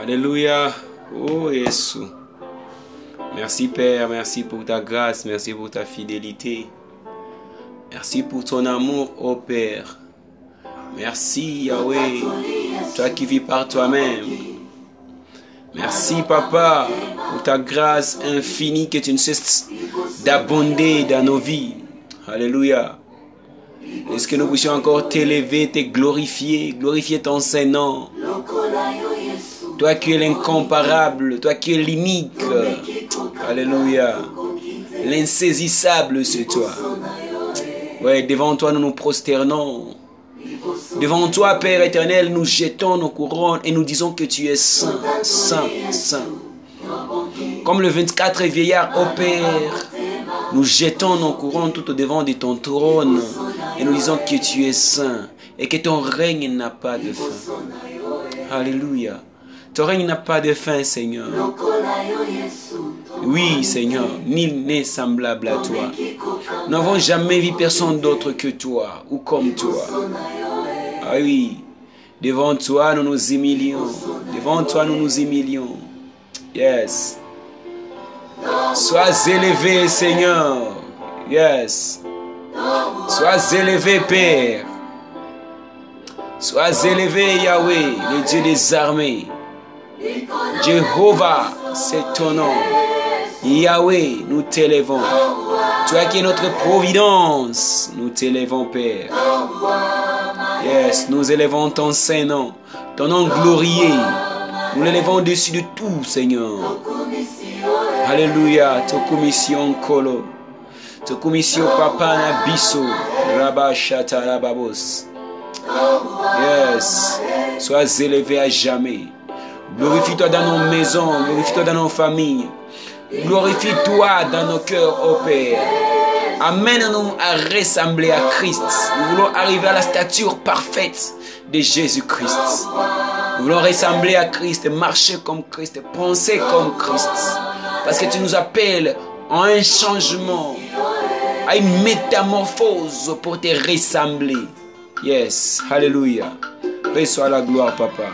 Alléluia. Oh Jésus. Merci Père, merci pour ta grâce, merci pour ta fidélité. Merci pour ton amour, oh Père. Merci Yahweh, toi qui vis par toi-même. Merci Papa pour ta grâce infinie que tu ne cesses d'abonder dans nos vies. Alléluia. Est-ce que nous puissions encore t'élever, te glorifier, glorifier ton Saint-Nom? Toi qui es l'incomparable, toi qui es l'unique. Alléluia. L'insaisissable, c'est toi. Ouais, devant toi, nous nous prosternons. Devant toi, Père éternel, nous jetons nos couronnes et nous disons que tu es saint, saint, saint. Comme le 24 vieillard, ô Père, nous jetons nos couronnes tout au devant de ton trône et nous disons que tu es saint et que ton règne n'a pas de fin. Alléluia. Ton règne n'a pas de fin, Seigneur. Oui, Seigneur, nul n'est semblable à toi. Nous n'avons jamais vu personne d'autre que toi ou comme toi. Ah oui, devant toi, nous nous humilions. Devant toi, nous nous humilions. Yes. Sois élevé, Seigneur. Yes. Sois élevé, Père. Sois élevé, Yahweh, le Dieu des armées. Jéhovah, c'est ton nom. Yahweh, nous t'élevons. Toi qui es notre providence, nous t'élevons, Père. Yes, nous élevons ton Saint-Nom, ton nom glorieux. Nous l'élevons au-dessus de tout, Seigneur. Alléluia, ta commission kolo. Ta commission papa na biso. Rabashata rababos. Yes, sois élevé à jamais. Glorifie-toi dans nos maisons, glorifie-toi dans nos familles. Glorifie-toi dans nos cœurs, ô Père. Amène-nous à ressembler à Christ. Nous voulons arriver à la stature parfaite de Jésus-Christ. Nous voulons ressembler à Christ, marcher comme Christ, penser comme Christ. Parce que tu nous appelles à un changement, à une métamorphose pour te ressembler. Yes, Alléluia. Reçois la gloire, Papa.